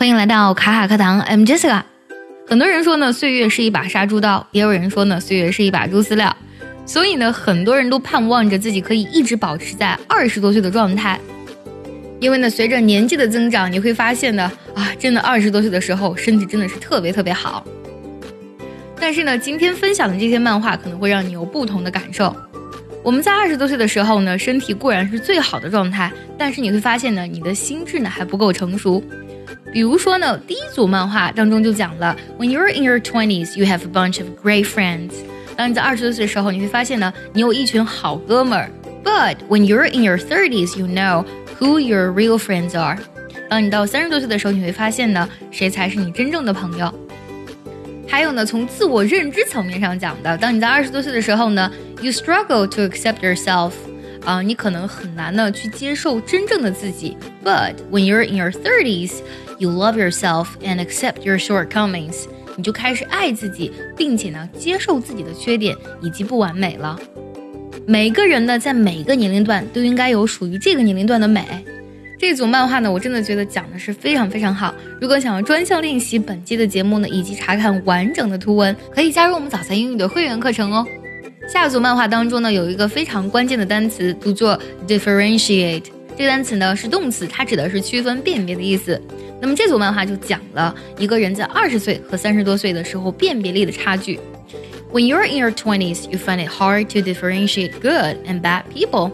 欢迎来到卡卡课堂，I'm Jessica。很多人说呢，岁月是一把杀猪刀，也有人说呢，岁月是一把猪饲料。所以呢，很多人都盼望着自己可以一直保持在二十多岁的状态。因为呢，随着年纪的增长，你会发现呢，啊，真的二十多岁的时候，身体真的是特别特别好。但是呢，今天分享的这些漫画可能会让你有不同的感受。我们在二十多岁的时候呢，身体固然是最好的状态，但是你会发现呢，你的心智呢还不够成熟。比如说呢，第一组漫画当中就讲了，When you're in your twenties, you have a bunch of great friends。当你在二十多岁的时候，你会发现呢，你有一群好哥们儿。But when you're in your thirties, you know who your real friends are。当你到三十多岁的时候，你会发现呢，谁才是你真正的朋友。还有呢，从自我认知层面上讲的，当你在二十多岁的时候呢，you struggle to accept yourself。啊，你可能很难呢去接受真正的自己。But when you're in your thirties, you love yourself and accept your shortcomings。你就开始爱自己，并且呢接受自己的缺点以及不完美了。每个人呢在每个年龄段都应该有属于这个年龄段的美。这组漫画呢，我真的觉得讲的是非常非常好。如果想要专项练习本期的节目呢，以及查看完整的图文，可以加入我们早餐英语的会员课程哦。下组漫画当中呢，有一个非常关键的单词，读作 differentiate。这个单词呢是动词，它指的是区分、辨别的意思。那么这组漫画就讲了一个人在二十岁和三十多岁的时候辨别力的差距。When you're in your twenties, you find it hard to differentiate good and bad people。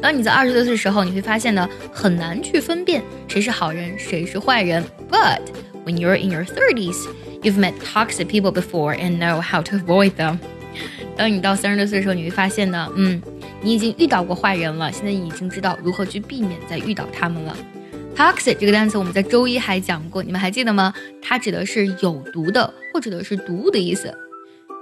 当你在二十多岁的时候，你会发现呢，很难去分辨谁是好人，谁是坏人。But when you're in your thirties, you've met toxic people before and know how to avoid them。 当你到三十多岁的时候，你会发现呢，嗯，你已经遇到过坏人了，现在已经知道如何去避免再遇到他们了。Toxic 这个单词我们在周一还讲过，你们还记得吗？它指的是有毒的或者的是毒物的意思。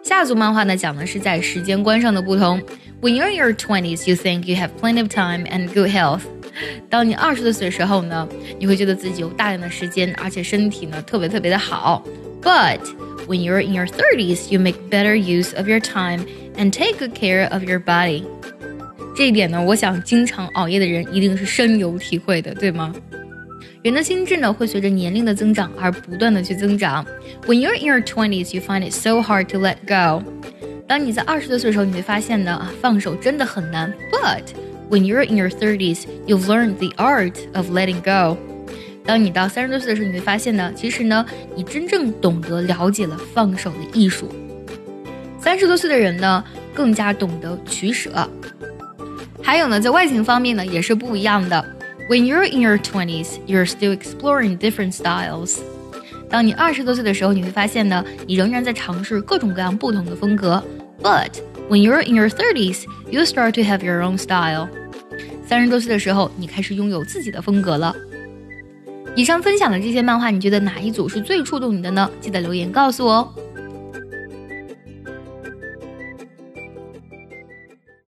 下组漫画呢，讲的是在时间观上的不同。When you're in your twenties, you think you have plenty of time and good health。当你二十多岁的时候呢，你会觉得自己有大量的时间，而且身体呢特别特别的好。But when you're in your thirties, you make better use of your time and take good care of your body。这一点呢，我想经常熬夜的人一定是深有体会的，对吗？人的心智呢，会随着年龄的增长而不断的去增长。When you're in your twenties, you find it so hard to let go。当你在二十多岁的时候，你会发现呢，放手真的很难。But when you're in your thirties, you've learned the art of letting go。 当你到三十多岁的时候，你会发现呢，其实呢，你真正懂得了解了放手的艺术。三十多岁的人呢，更加懂得取舍。还有呢，在外形方面呢，也是不一样的。When you're in your twenties, you're still exploring different styles。当你二十多岁的时候，你会发现呢，你仍然在尝试各种各样不同的风格。But when you're in your thirties, you start to have your own style。三十多岁的时候，你开始拥有自己的风格了。以上分享的这些漫画，你觉得哪一组是最触动你的呢？记得留言告诉我哦。